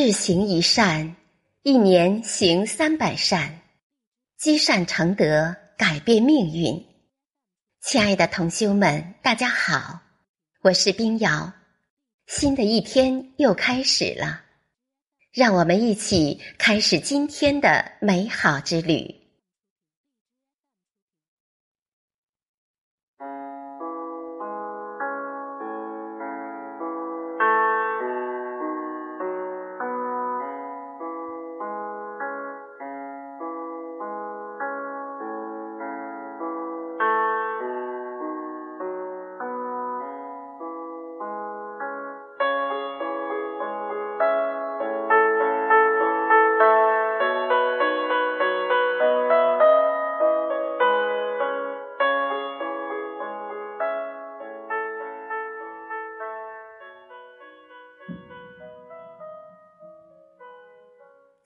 日行一善，一年行三百善，积善成德，改变命运。亲爱的同修们，大家好，我是冰瑶。新的一天又开始了，让我们一起开始今天的美好之旅。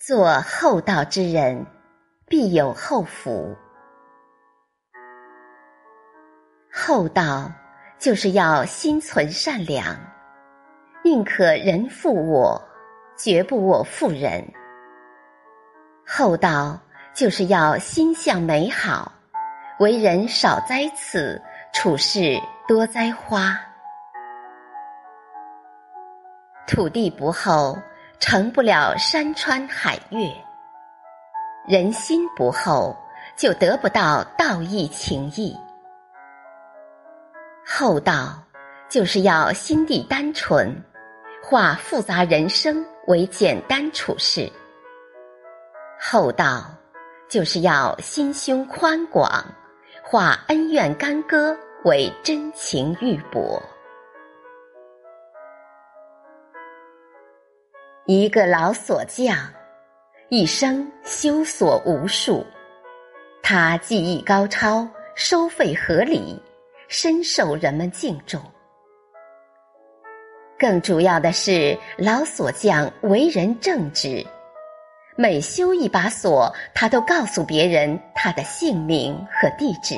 做厚道之人，必有厚福。厚道就是要心存善良，宁可人负我，绝不我负人。厚道就是要心向美好，为人少栽刺，处事多栽花。土地不厚。成不了山川海岳，人心不厚，就得不到道义情义。厚道就是要心地单纯，化复杂人生为简单处事。厚道就是要心胸宽广，化恩怨干戈为真情玉帛。一个老锁匠，一生修锁无数。他技艺高超，收费合理，深受人们敬重。更主要的是，老锁匠为人正直，每修一把锁，他都告诉别人他的姓名和地址，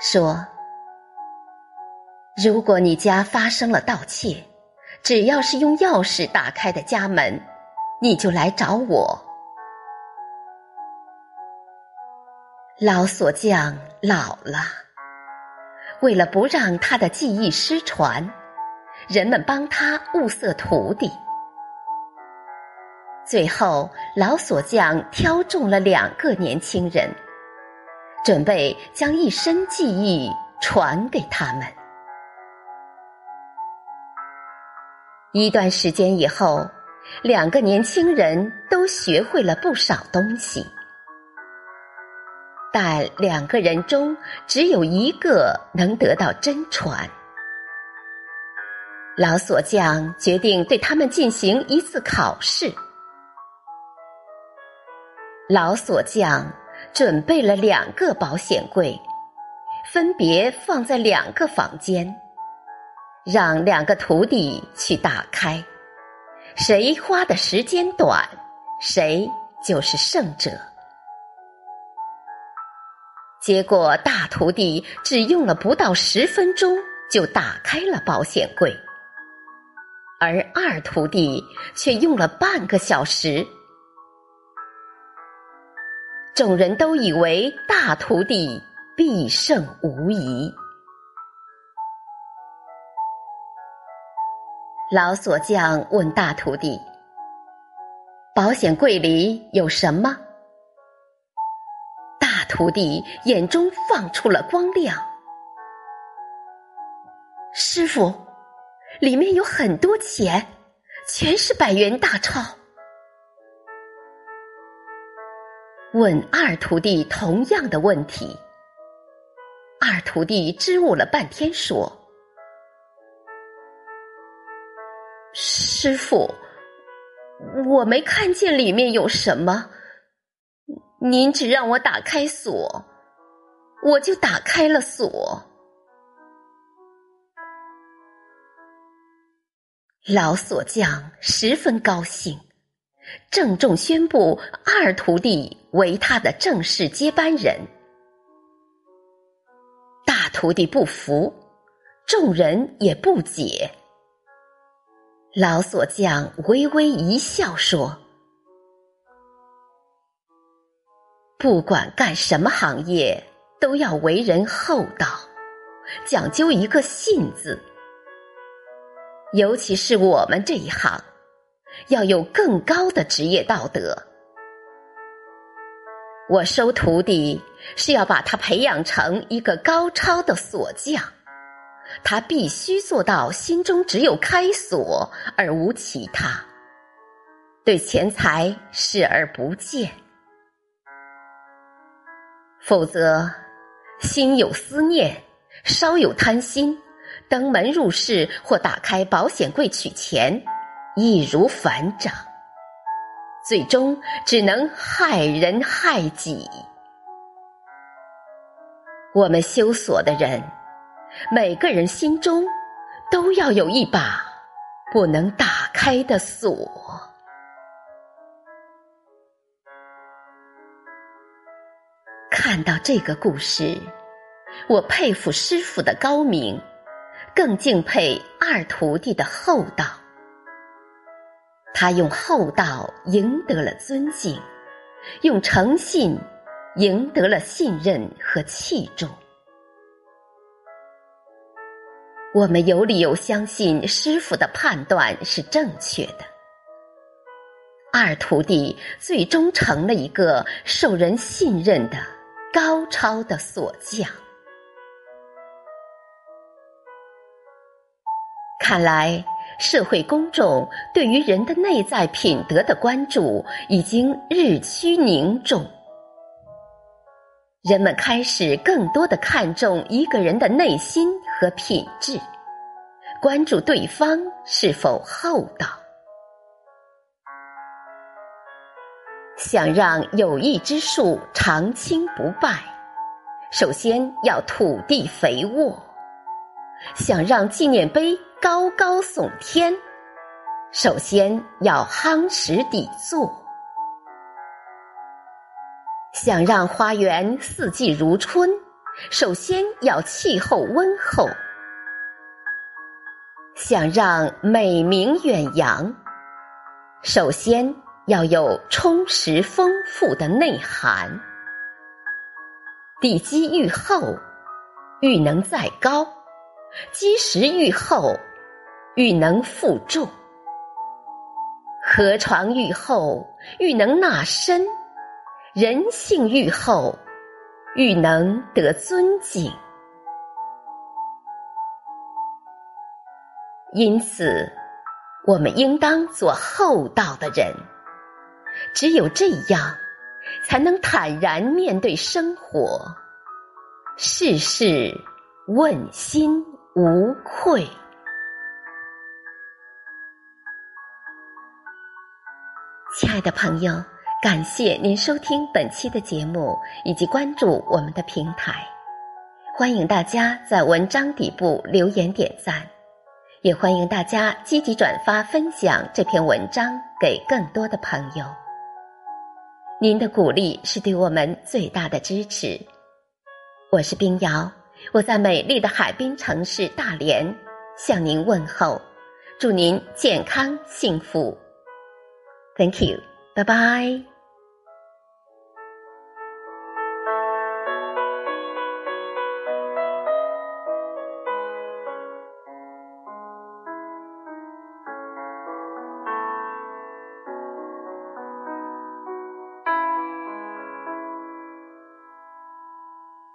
说：“如果你家发生了盗窃。”只要是用钥匙打开的家门，你就来找我。老锁匠老了，为了不让他的技艺失传，人们帮他物色徒弟。最后，老锁匠挑中了两个年轻人，准备将一身技艺传给他们。一段时间以后，两个年轻人都学会了不少东西，但两个人中只有一个能得到真传。老锁匠决定对他们进行一次考试。老锁匠准备了两个保险柜，分别放在两个房间。让两个徒弟去打开，谁花的时间短，谁就是胜者。结果大徒弟只用了不到十分钟就打开了保险柜，而二徒弟却用了半个小时。众人都以为大徒弟必胜无疑。老锁匠问大徒弟：“保险柜里有什么？”大徒弟眼中放出了光亮：“师傅，里面有很多钱，全是百元大钞。”问二徒弟同样的问题，二徒弟支吾了半天，说。师傅，我没看见里面有什么，您只让我打开锁，我就打开了锁。老锁匠十分高兴，郑重宣布二徒弟为他的正式接班人。大徒弟不服，众人也不解。老锁匠微微一笑说：“不管干什么行业，都要为人厚道，讲究一个信字。尤其是我们这一行，要有更高的职业道德。我收徒弟是要把他培养成一个高超的锁匠。”他必须做到心中只有开锁而无其他，对钱财视而不见，否则心有思念，稍有贪心，登门入室或打开保险柜取钱，易如反掌，最终只能害人害己。我们修锁的人。每个人心中都要有一把不能打开的锁。看到这个故事，我佩服师傅的高明，更敬佩二徒弟的厚道。他用厚道赢得了尊敬，用诚信赢得了信任和器重。我们有理由相信师傅的判断是正确的。二徒弟最终成了一个受人信任的高超的锁匠。看来，社会公众对于人的内在品德的关注已经日趋凝重。人们开始更多的看重一个人的内心和品质，关注对方是否厚道。想让友谊之树长青不败，首先要土地肥沃；想让纪念碑高高耸天，首先要夯实底座。想让花园四季如春，首先要气候温厚；想让美名远扬，首先要有充实丰富的内涵。地基愈厚，愈能再高；基石愈厚，愈能负重；河床愈厚，愈能纳深。人性愈厚，愈能得尊敬。因此，我们应当做厚道的人。只有这样，才能坦然面对生活，事事问心无愧。亲爱的朋友。感谢您收听本期的节目，以及关注我们的平台。欢迎大家在文章底部留言点赞，也欢迎大家积极转发分享这篇文章给更多的朋友。您的鼓励是对我们最大的支持。我是冰瑶，我在美丽的海滨城市大连向您问候，祝您健康幸福。Thank you，拜拜。